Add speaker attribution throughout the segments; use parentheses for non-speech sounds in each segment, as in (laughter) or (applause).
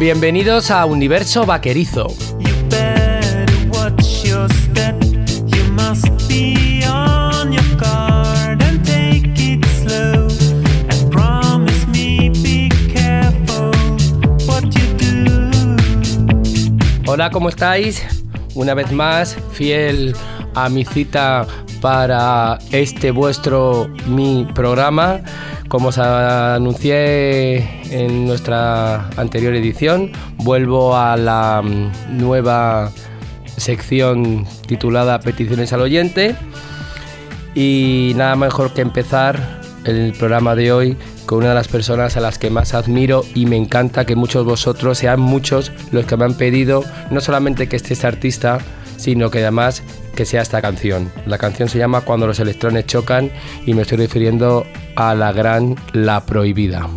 Speaker 1: Bienvenidos a Universo Vaquerizo. Hola, ¿cómo estáis? Una vez más, fiel a mi cita para este vuestro mi programa como os anuncié en nuestra anterior edición, vuelvo a la mm, nueva sección titulada Peticiones al oyente y nada mejor que empezar el programa de hoy con una de las personas a las que más admiro y me encanta que muchos de vosotros sean muchos los que me han pedido no solamente que esté este artista, sino que además que sea esta canción. La canción se llama Cuando los electrones chocan y me estoy refiriendo a la gran La Prohibida.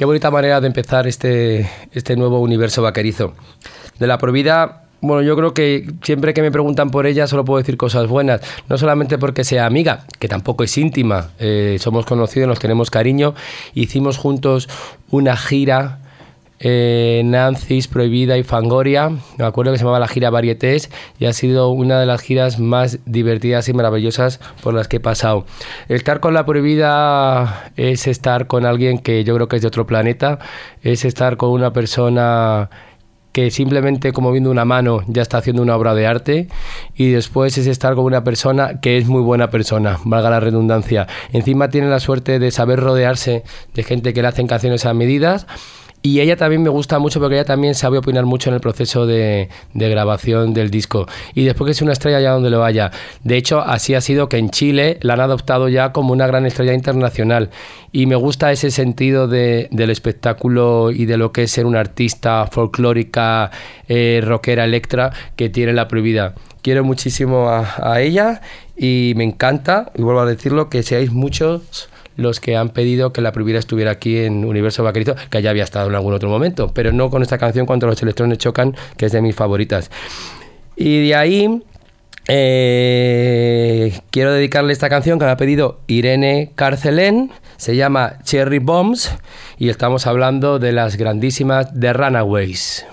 Speaker 1: Qué bonita manera de empezar este, este nuevo universo vaquerizo. De la Provida bueno, yo creo que siempre que me preguntan por ella solo puedo decir cosas buenas. No solamente porque sea amiga, que tampoco es íntima, eh, somos conocidos, nos tenemos cariño. Hicimos juntos una gira eh, Nancy's, Prohibida y Fangoria. Me acuerdo que se llamaba la gira Varietés y ha sido una de las giras más divertidas y maravillosas por las que he pasado. Estar con la Prohibida es estar con alguien que yo creo que es de otro planeta, es estar con una persona que simplemente como viendo una mano ya está haciendo una obra de arte y después es estar con una persona que es muy buena persona, valga la redundancia. Encima tiene la suerte de saber rodearse de gente que le hacen canciones a medidas y ella también me gusta mucho porque ella también sabe opinar mucho en el proceso de, grabación del disco. Y después que es una estrella ya donde lo vaya. De hecho, así ha sido que en Chile la han adoptado ya como una gran estrella internacional. Y me gusta ese sentido de, del espectáculo y de lo que es ser una artista folclórica, eh, rockera, electra, que tiene la prohibida. Quiero muchísimo a, a ella y me encanta, y vuelvo a decirlo, que seáis muchos los que han pedido que la prohibida estuviera aquí en Universo Vaquerito, que ya había estado en algún otro momento, pero no con esta canción cuando los electrones chocan, que es de mis favoritas. Y de ahí eh, quiero dedicarle esta canción que me ha pedido Irene Carcelén, se llama Cherry Bombs y estamos hablando de las grandísimas The Runaways.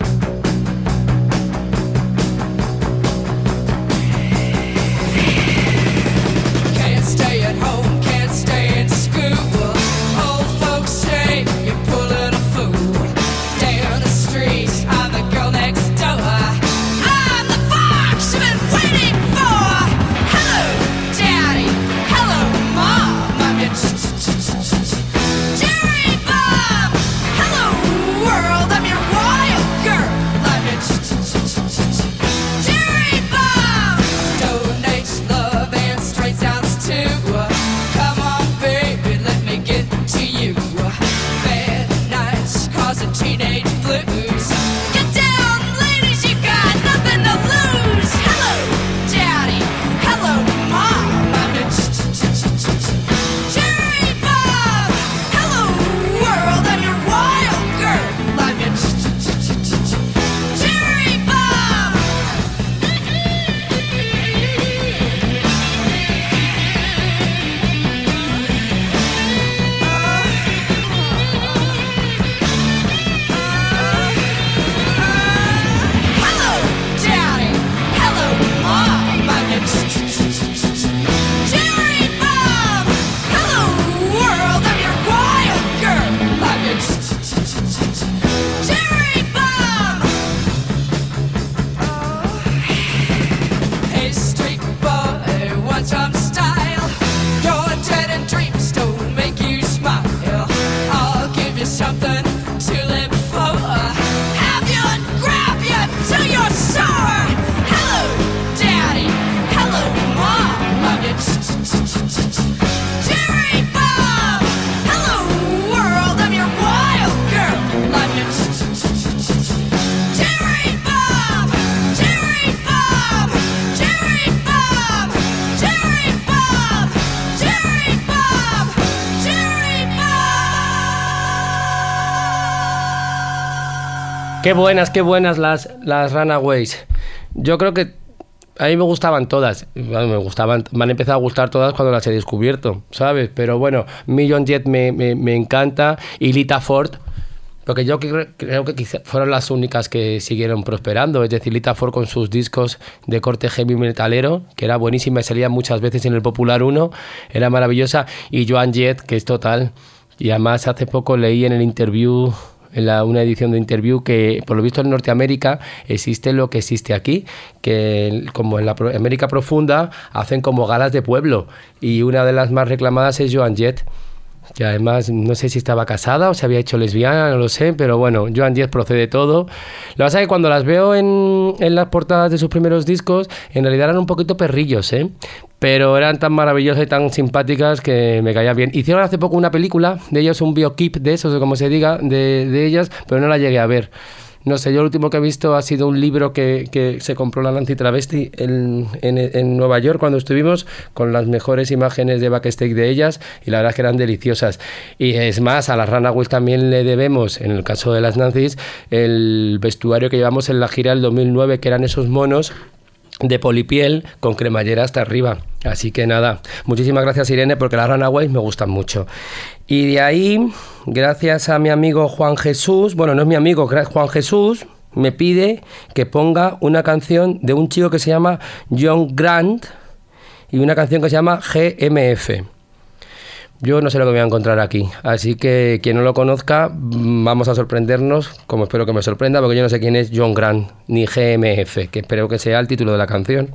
Speaker 1: Qué buenas, qué buenas las, las Runaways. Yo creo que a mí me gustaban todas. me gustaban, me han empezado a gustar todas cuando las he descubierto, ¿sabes? Pero bueno, Million Jet me, me, encanta y Lita Ford, porque yo creo que fueron las únicas que siguieron prosperando. Es decir, Lita Ford con sus discos de corte heavy metalero, que era buenísima y salía muchas veces en el Popular 1, era maravillosa. Y Joan Jett, que es total. Y además hace poco leí en el interview la, una edición de interview que por lo visto en Norteamérica existe lo que existe aquí, que como en la América profunda hacen como galas de pueblo y una de las más reclamadas es Joan Jett que además no sé si estaba casada o se había hecho lesbiana, no lo sé, pero bueno, Joan Jett procede todo. Lo que pasa es que cuando las veo en, en, las portadas de sus primeros discos, en realidad eran un poquito perrillos, ¿eh? Pero eran tan maravillosas y tan simpáticas que me caían bien. Hicieron hace poco una película de ellos, un biokeep de esos, o como se diga, de, de ellas, pero no la llegué a ver No sé, yo lo último que he visto ha sido un libro que, que se compró la Nancy Travesti en, en, en, Nueva York cuando estuvimos, con las mejores imágenes de backstage de ellas, y la verdad es que eran deliciosas. Y es más, a las Runaways también le debemos, en el caso de las Nancy's, el vestuario que llevamos en la gira del 2009, que eran esos monos de polipiel con cremallera hasta arriba. Así que nada, muchísimas gracias Irene porque las Runaways me gustan mucho. Y de ahí, gracias a mi amigo Juan Jesús, bueno, no es mi amigo, Juan Jesús, me pide que ponga una canción de un chico que se llama John Grant y una canción que se llama GMF. Yo no sé lo que voy a encontrar aquí, así que quien no lo conozca, vamos a sorprendernos, como espero que me sorprenda, porque yo no sé quién es John Grant ni GMF, que espero que sea el título de la canción.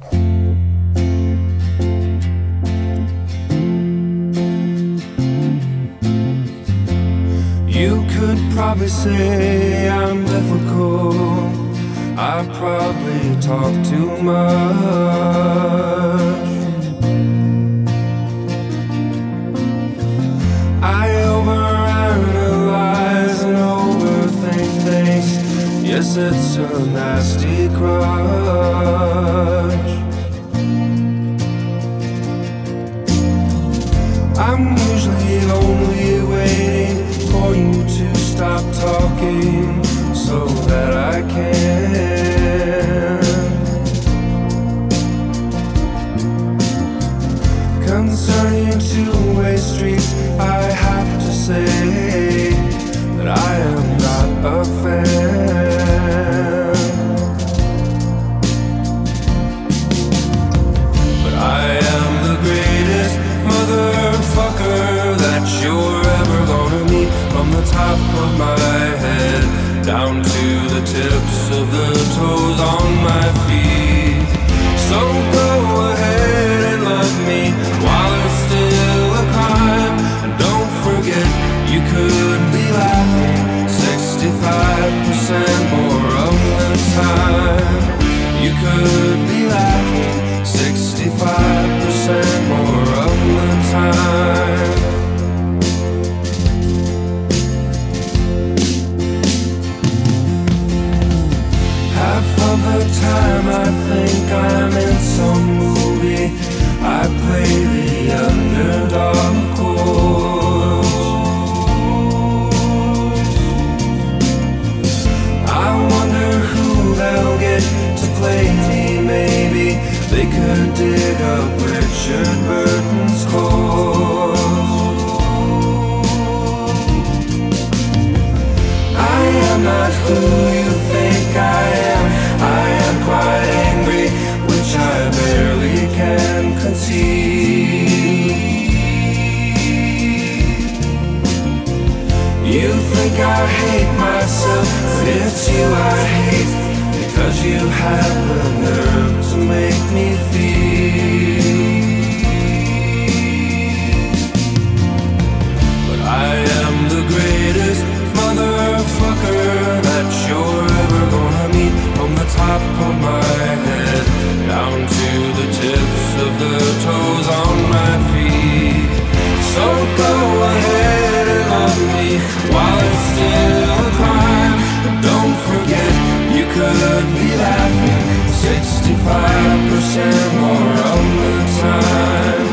Speaker 2: I overanalyze and overthink things. Yes, it's a nasty crutch. I'm usually only waiting for you to stop talking so that I can. They could dig up Richard Burton's my head down to the tips of the toes on my feet. So go ahead and love me while it's still a crime. But don't forget, you could be laughing 65% more of the time.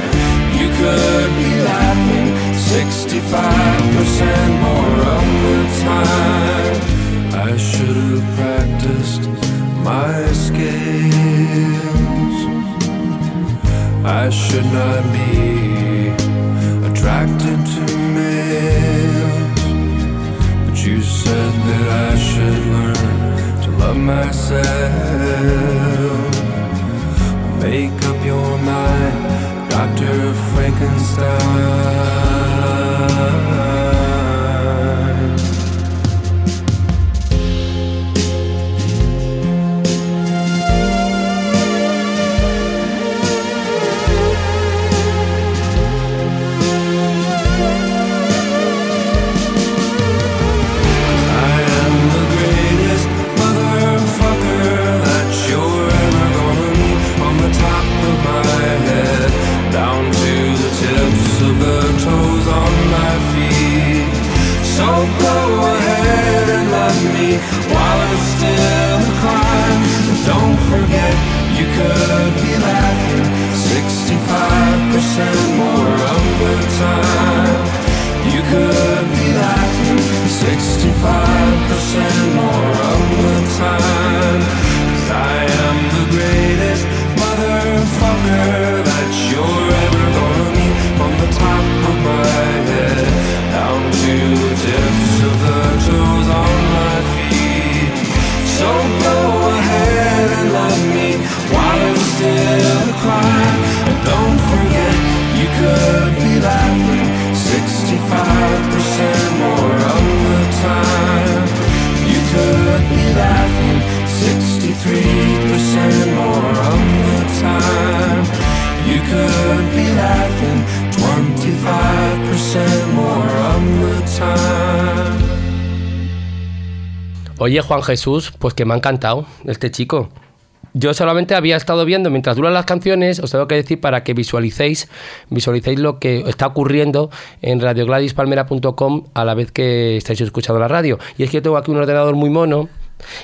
Speaker 2: You could be laughing 65% more of the time. I should have practiced my skills. I should not be attracted to males. But you said that I should learn to love myself. Make up your mind, Dr. Frankenstein. 65% more of the time.
Speaker 1: Oye, Juan Jesús, pues que me ha encantado este chico. Yo solamente había estado viendo mientras duran las canciones, os tengo que decir para que visualicéis, visualicéis lo que está ocurriendo en radiogladispalmera.com a la vez que estáis escuchando la radio. Y es que yo tengo aquí un ordenador muy mono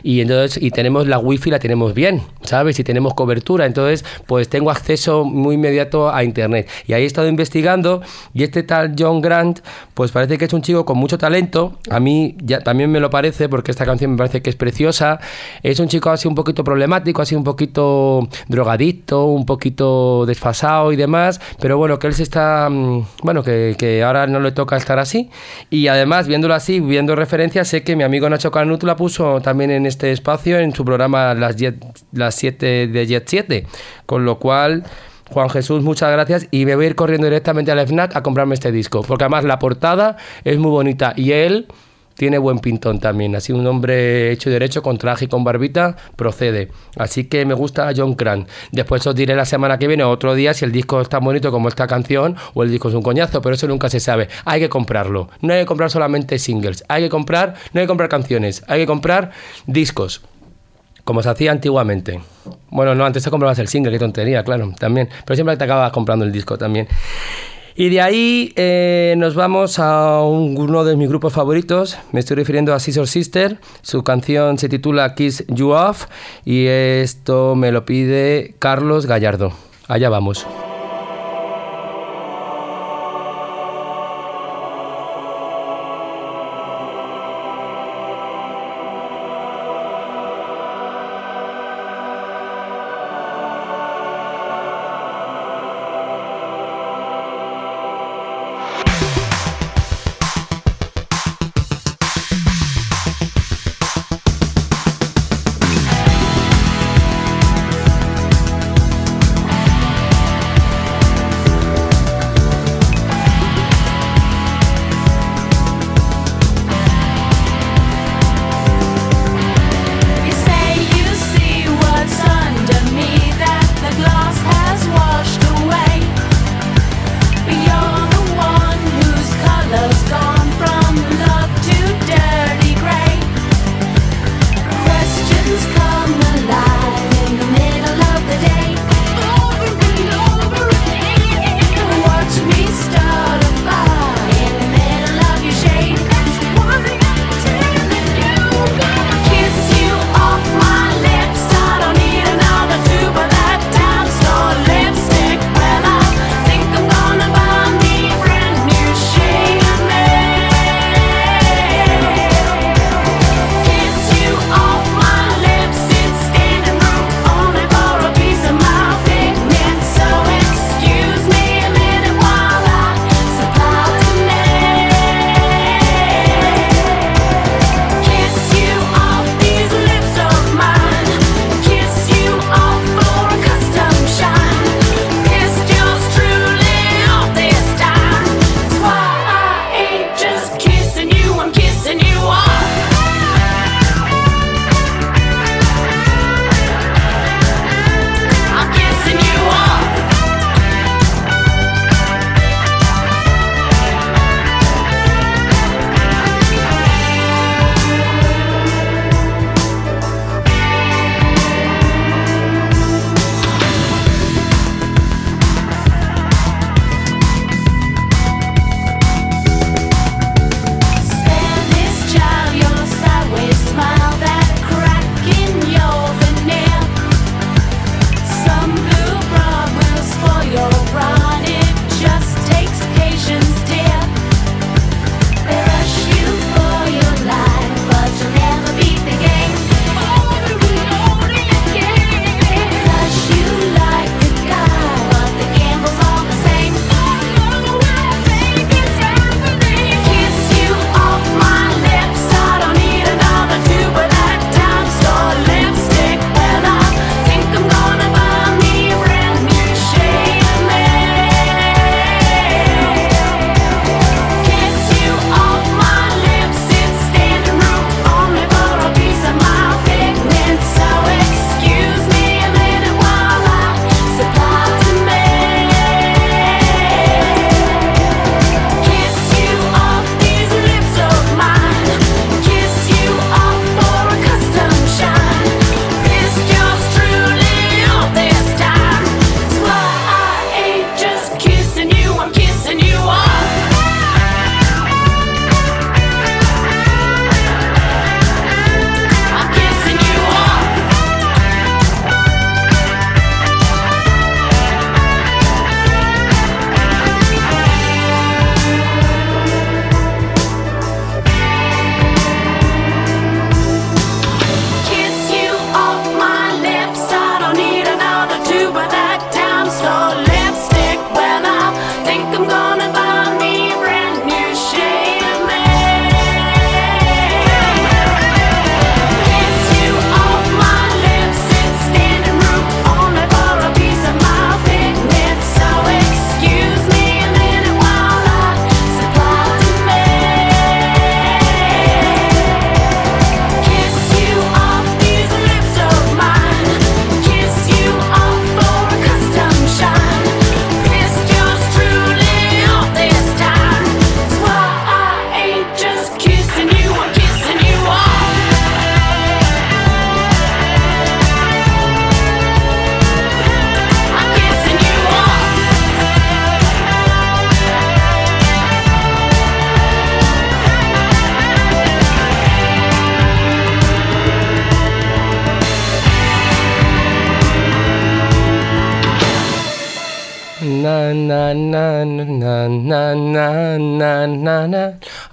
Speaker 1: y entonces y tenemos la wifi la tenemos bien sabes y tenemos cobertura entonces pues tengo acceso muy inmediato a internet. Y ahí he estado investigando y este tal John Grant pues parece que es un chico con mucho talento. A mí ya también me lo parece porque esta canción me parece que es preciosa. Es un chico así un poquito problemático así un poquito drogadicto un poquito desfasado y demás pero bueno que él se está mm, bueno que, que ahora no le toca estar así. Y además viéndolo así viendo referencias sé que mi amigo Nacho Canut la puso también en este espacio en su programa Las, Jet- las 7 de Jet 7. Con lo cual, Juan Jesús, muchas gracias y me voy a ir corriendo directamente al FNAC a comprarme este disco. Porque además la portada es muy bonita y él tiene buen pintón también. Así un hombre hecho y derecho, con traje y con barbita, procede. Así que me gusta John Cran. Después os diré la semana que viene o otro día si el disco es tan bonito como esta canción o el disco es un coñazo, pero eso nunca se sabe. Hay que comprarlo. No hay que comprar solamente singles. Hay que comprar, no hay que comprar canciones, hay que comprar discos. Como se hacía antiguamente. Bueno, no, antes te comprabas el single, qué tontería, claro, también. Pero siempre te acabas comprando el disco también. Y de ahí eh, nos vamos a un- uno de mis grupos favoritos. Me estoy refiriendo a Scissor Sister. Su canción se titula Kiss You Off. Y esto me lo pide Carlos Gallardo. Allá vamos.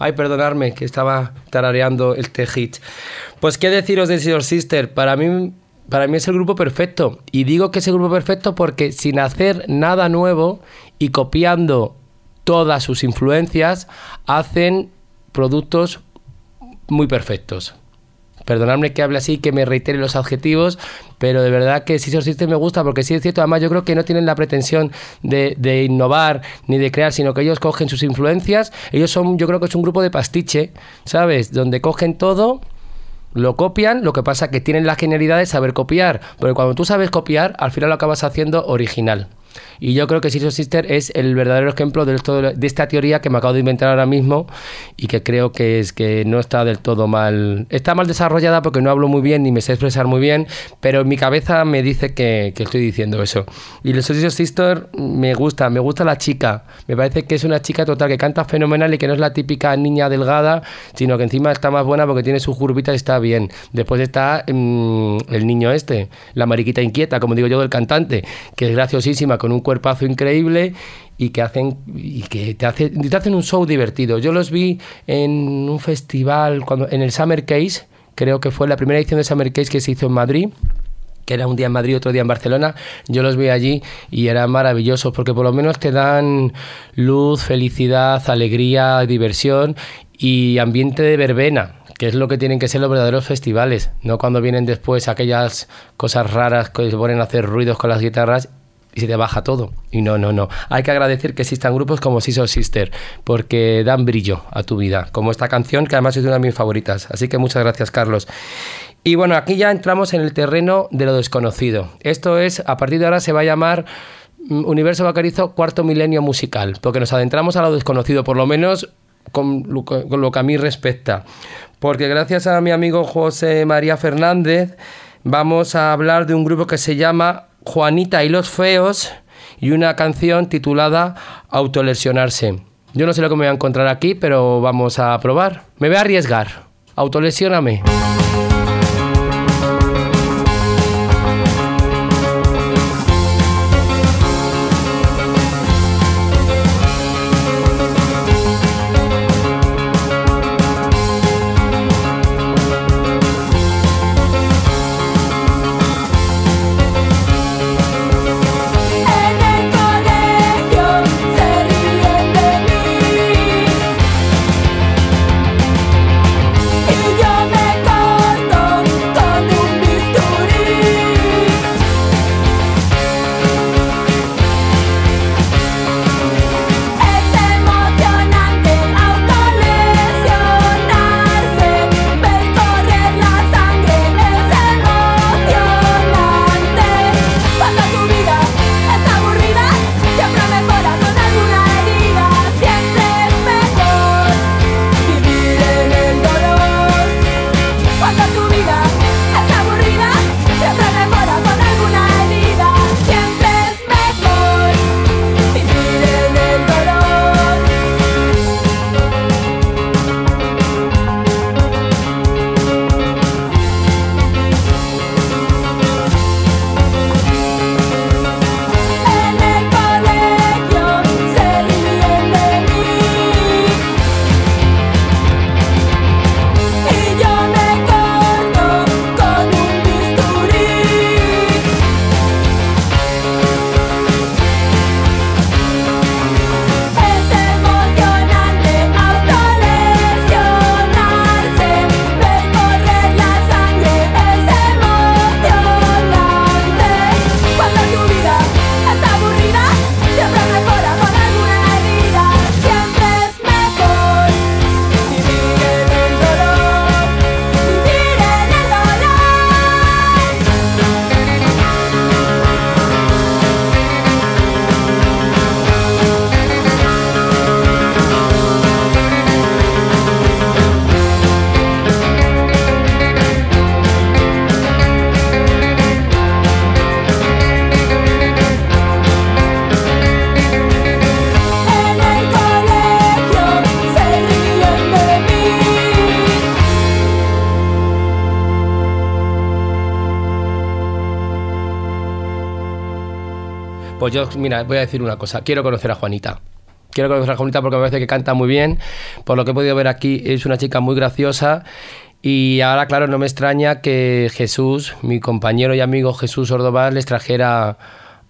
Speaker 1: Ay, perdonadme que estaba tarareando este hit. Pues qué deciros de Sister Sister, para mí para mí es el grupo perfecto. Y digo que es el grupo perfecto porque sin hacer nada nuevo y copiando todas sus influencias, hacen productos muy perfectos. Perdonadme que hable así, que me reitere los adjetivos, pero de verdad que Scissor System me gusta porque sí es cierto, además yo creo que no tienen la pretensión de, innovar ni de crear, sino que ellos cogen sus influencias, ellos son, yo creo que es un grupo de pastiche, ¿sabes? Donde cogen todo, lo copian, lo que pasa que tienen la genialidad de saber copiar, porque cuando tú sabes copiar, al final lo acabas haciendo original. Y yo creo que Sister Sister es el verdadero ejemplo de, esto, de esta teoría que me acabo de inventar ahora mismo y que creo que es que no está del todo mal. Está mal desarrollada porque no hablo muy bien ni me sé expresar muy bien, pero en mi cabeza me dice que, que estoy diciendo eso. Y los Sister Sister me gusta, me gusta la chica. Me parece que es una chica total que canta fenomenal y que no es la típica niña delgada, sino que encima está más buena porque tiene su curvita y está bien. Después está mmm, el niño este, la mariquita inquieta, como digo yo, del cantante, que es graciosísima con un cuerpazo increíble y que hacen y que te, hace, te hacen un show divertido. Yo los vi en un festival cuando en el Summer Case, creo que fue la primera edición de Summer Case que se hizo en Madrid que era un día en Madrid, otro día en Barcelona, yo los vi allí y eran maravillosos porque por lo menos te dan luz, felicidad, alegría, diversión y ambiente de verbena, que es lo que tienen que ser los verdaderos festivales, no cuando vienen después aquellas cosas raras que se ponen a hacer ruidos con las guitarras y se te baja todo. Y no, no, no. Hay que agradecer que existan grupos como Sister Sister, porque dan brillo a tu vida, como esta canción que además es una de mis favoritas. Así que muchas gracias, Carlos. Y bueno, aquí ya entramos en el terreno de lo desconocido. Esto es, a partir de ahora se va a llamar mm, Universo Bacarizo Cuarto Milenio Musical, porque nos adentramos a lo desconocido, por lo menos con lo, con lo que a mí respecta. Porque gracias a mi amigo José María Fernández, vamos a hablar de un grupo que se llama Juanita y los Feos y una canción titulada Autolesionarse. Yo no sé lo que me voy a encontrar aquí, pero vamos a probar. Me voy a arriesgar. Autolesióname. Yo, mira, voy a decir una cosa. Quiero conocer a Juanita. Quiero conocer a Juanita porque me parece que canta muy bien. Por lo que he podido ver aquí, es una chica muy graciosa. Y ahora, claro, no me extraña que Jesús, mi compañero y amigo Jesús Ordovás, les trajera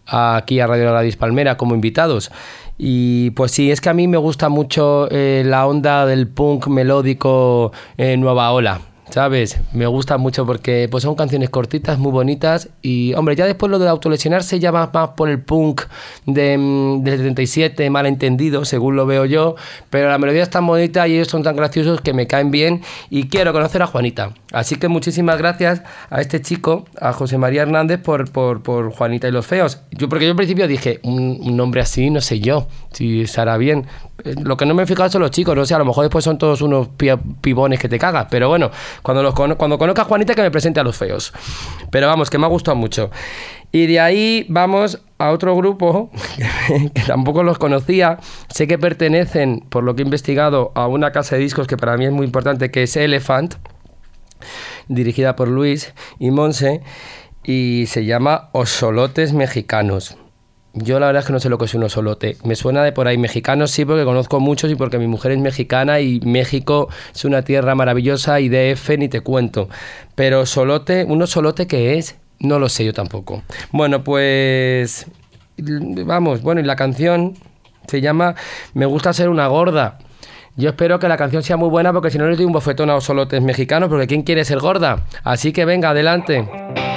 Speaker 1: aquí a Radio Gladys Palmera como invitados. Y pues sí, es que a mí me gusta mucho eh, la onda del punk melódico Nueva Ola. ¿Sabes? Me gusta mucho porque pues son canciones cortitas, muy bonitas y, hombre, ya después lo de autolesionarse ya va más por el punk de, mm, del 77, malentendido, según lo veo yo, pero la melodía es tan bonita y ellos son tan graciosos que me caen bien y quiero conocer a Juanita. Así que muchísimas gracias a este chico, a José María Hernández, por, por, por Juanita y los Feos. Yo, porque yo al principio dije, un, un nombre así, no sé yo, si estará bien. Eh, Lo que no me he fijado son los chicos, no sé, a lo mejor después son todos unos pi- pibones que te cagas, pero bueno, cuando, cuando conozca a Juanita que me presente a los feos. Pero vamos, que me ha gustado mucho. Y de ahí vamos a otro grupo (laughs) que tampoco los conocía. Sé que pertenecen, por lo que he investigado, a una casa de discos que para mí es muy importante, que es Elephant, dirigida por Luis y Monse, y se llama Osolotes Mexicanos. Yo la verdad es que no sé lo que es un osolote. Me suena de por ahí. Mexicanos sí, porque conozco muchos y porque mi mujer es mexicana y México es una tierra maravillosa y DF ni te cuento. Pero solote, ¿un osolote qué es? No lo sé yo tampoco. Bueno, pues... Vamos, bueno, y la canción se llama Me gusta ser una gorda. Yo espero que la canción sea muy buena porque si no les doy un bofetón a osolotes mexicanos porque ¿quién quiere ser gorda? Así que venga, adelante.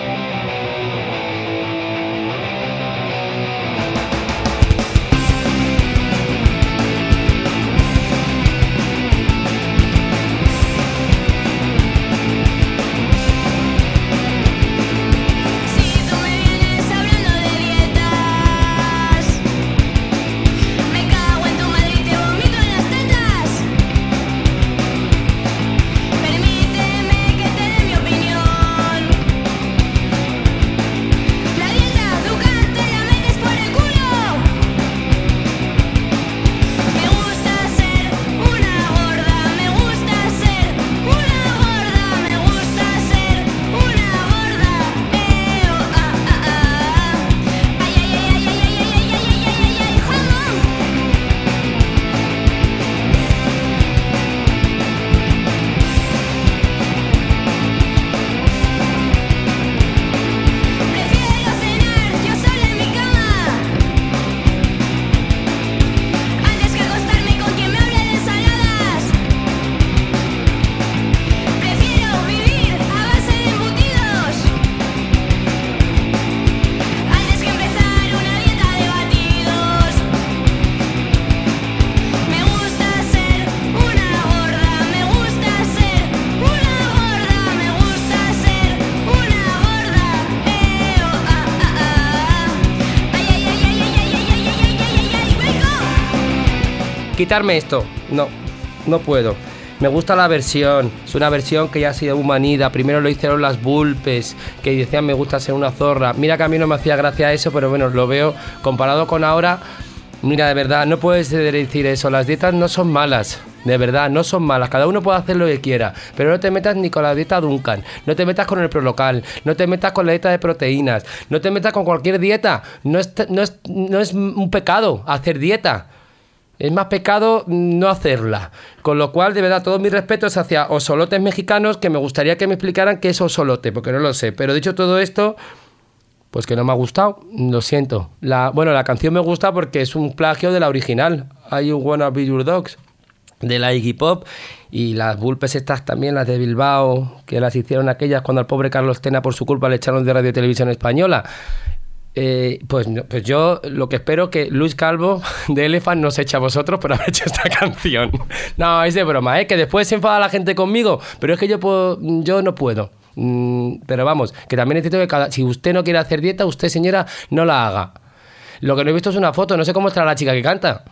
Speaker 1: Quitarme esto. No, no puedo. Me gusta la versión. Es una versión que ya ha sido humanida. Primero lo hicieron las Bulpes, que decían me gusta ser una zorra. Mira que a mí no me hacía gracia eso, pero bueno, lo veo comparado con ahora. Mira, de verdad, no puedes decir eso. Las dietas no son malas. De verdad, no son malas. Cada uno puede hacer lo que quiera. Pero no te metas ni con la dieta Duncan. No te metas con el prolocal. No te metas con la dieta de proteínas. No te metas con cualquier dieta. No es, no es, no es un pecado hacer dieta. Es más pecado no hacerla. Con lo cual, de verdad, todos mis respetos hacia osolotes mexicanos que me gustaría que me explicaran qué es osolote, porque no lo sé. Pero dicho todo esto, pues que no me ha gustado, lo siento. La, bueno, la canción me gusta porque es un plagio de la original. Hay un Wanna Be Your Dogs de la Iggy Pop y las Bulpes estas también, las de Bilbao, que las hicieron aquellas cuando al pobre Carlos Tena por su culpa le echaron de Radio Televisión Española. Eh, pues, pues yo lo que espero que Luis Calvo (laughs) de Elephant nos eche a vosotros por haber hecho esta (laughs) canción. No, es de broma, ¿eh? que después se enfada la gente conmigo, pero es que yo, puedo, yo no puedo. Mm, pero vamos, que también necesito que cada, si usted no quiere hacer dieta, usted señora, no la haga. Lo que no he visto es una foto, no sé cómo está la chica que canta.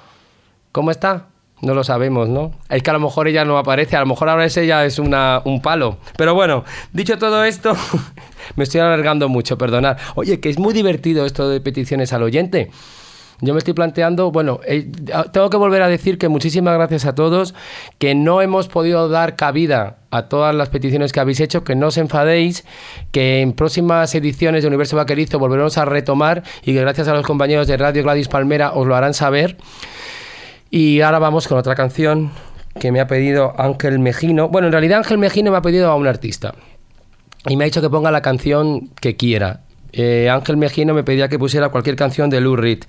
Speaker 1: ¿Cómo está? No lo sabemos, ¿no? Es que a lo mejor ella no aparece, a lo mejor ahora es ella es una, un palo. Pero bueno, dicho todo esto, (laughs) me estoy alargando mucho, perdonad. Oye, que es muy divertido esto de peticiones al oyente. yo me estoy planteando, bueno, eh, tengo que volver a decir que muchísimas gracias a todos, que no hemos podido dar cabida a todas las peticiones que habéis hecho, que no os enfadéis, que en próximas ediciones de Universo Vaquerizo volveremos a retomar y que gracias a los compañeros de Radio Gladys Palmera os lo harán saber. Y ahora vamos con otra canción que me ha pedido Ángel Mejino. Bueno, en realidad Ángel Mejino me ha pedido a un artista y me ha dicho que ponga la canción que quiera. Eh, Ángel Mejino me pedía que pusiera cualquier canción de Lou Reed.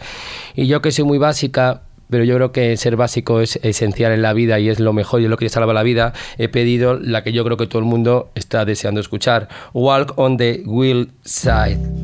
Speaker 1: Y yo que soy muy básica, pero yo creo que ser básico es esencial en la vida y es lo mejor y es lo que salva la vida. He pedido la que yo creo que todo el mundo está deseando escuchar, Walk on the Wheel Side.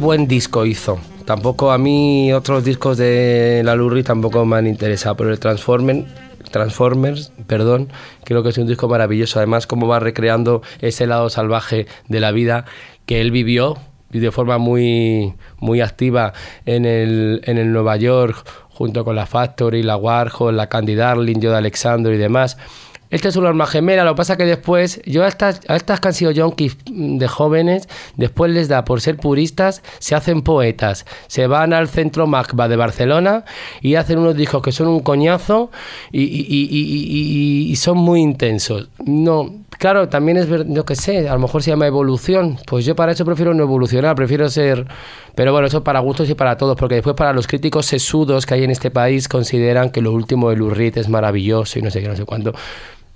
Speaker 1: buen disco hizo. Tampoco a mí otros discos de la Lurri tampoco me han interesado, pero el Transformer, Transformers, perdón, creo que es un disco maravilloso. Además, cómo va recreando ese lado salvaje de la vida que él vivió de forma muy, muy activa en el, en el Nueva York junto con la Factory, la Warhol, la Candy Darling, yo de Alexandro y demás. Este es un alma gemela, lo que pasa que después, yo a estas, a estas que han sido yonkis de jóvenes, después les da por ser puristas, se hacen poetas, se van al centro MACBA de Barcelona y hacen unos discos que son un coñazo y, y- son muy intensos. No, claro, también es ver, yo qué sé, a lo mejor se llama evolución, pues yo para eso prefiero no evolucionar, prefiero ser... Pero bueno, eso para gustos y para todos, porque después para los críticos sesudos que hay en este país consideran que lo último de Reed es maravilloso y no sé qué, no sé cuánto.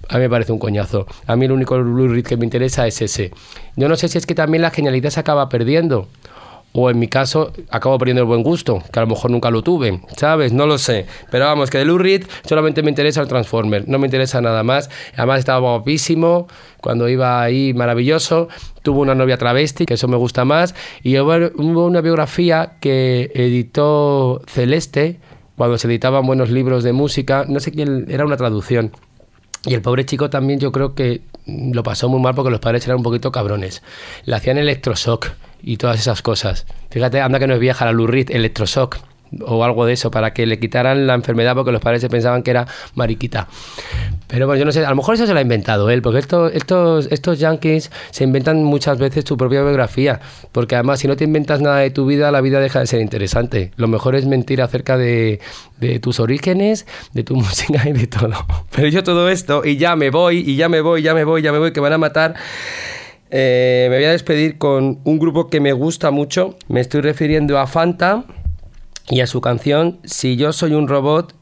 Speaker 1: A mí me parece un coñazo. A mí el único Lou Reed que me interesa es ese. Yo no sé si es que también la genialidad se acaba perdiendo. O en mi caso, acabo perdiendo el buen gusto, que a lo mejor nunca lo tuve, ¿sabes? No lo sé. Pero vamos, que de Lou Reed solamente me interesa el Transformer, no me interesa nada más. Además estaba guapísimo, cuando iba ahí maravilloso. Tuvo una novia travesti, que eso me gusta más. Y hubo una biografía que editó Celeste, cuando se editaban buenos libros de música, no sé quién, era una traducción. Y el pobre chico también yo creo que mm, lo pasó muy mal porque los padres eran un poquito cabrones. Le hacían electroshock y todas esas cosas. Fíjate, anda que no es vieja la Reed, electroshock o algo de eso para que le quitaran la enfermedad porque los padres se pensaban que era mariquita. Pero bueno, yo no sé, a lo mejor eso se lo ha inventado él, porque estos, estos, estos yankees se inventan muchas veces tu propia biografía, porque además si no te inventas nada de tu vida, la vida deja de ser interesante. Lo mejor es mentir acerca de, de tus orígenes, de tu (laughs) música y de todo. Pero yo todo esto, y ya me voy, y ya me voy, ya me voy, ya me voy, que van a matar. Eh, me voy a despedir con un grupo que me gusta mucho. Me estoy refiriendo a Fanta y a su canción Si yo soy un robot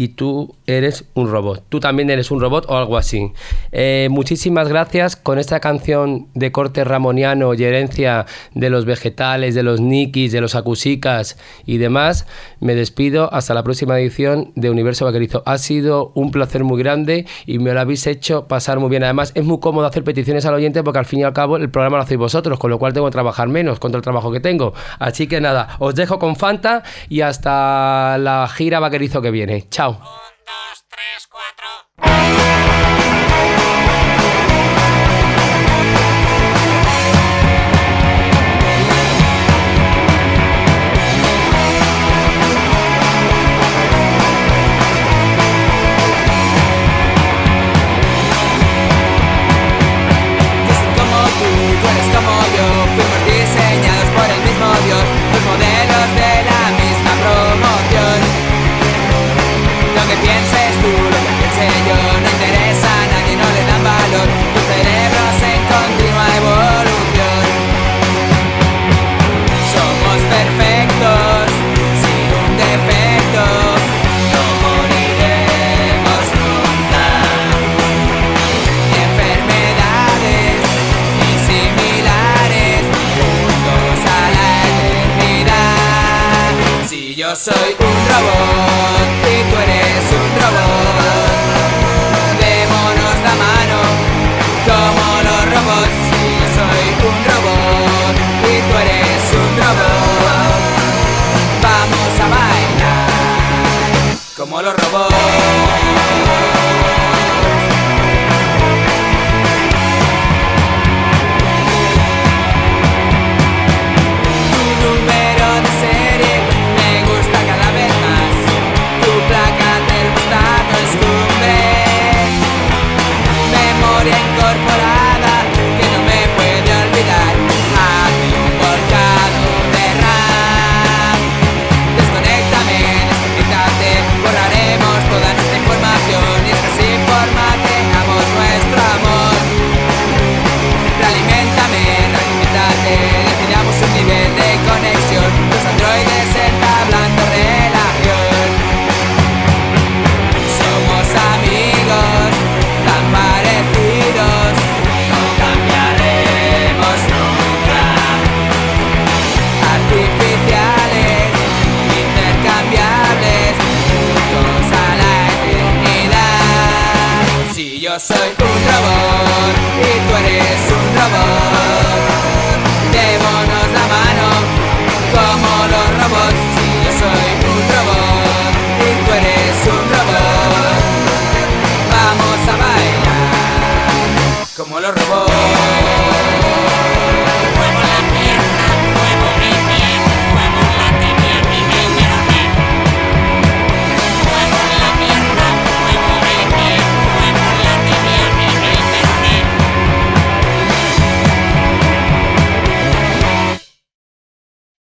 Speaker 1: y tú eres un robot. Tú también eres un robot o algo así. Eh, muchísimas gracias con esta canción de corte ramoniano y herencia de los vegetales, de los nikis, de los acusicas y demás. Me despido hasta la próxima edición de Universo Vaquerizo. Ha sido un placer muy grande y me lo habéis hecho pasar muy bien. Además, es muy cómodo hacer peticiones al oyente porque al fin y al cabo el programa lo hacéis vosotros, con lo cual tengo que trabajar menos contra el trabajo que tengo. Así que nada, os dejo con Fanta y hasta la gira vaquerizo que viene. Chao.
Speaker 3: Yo God.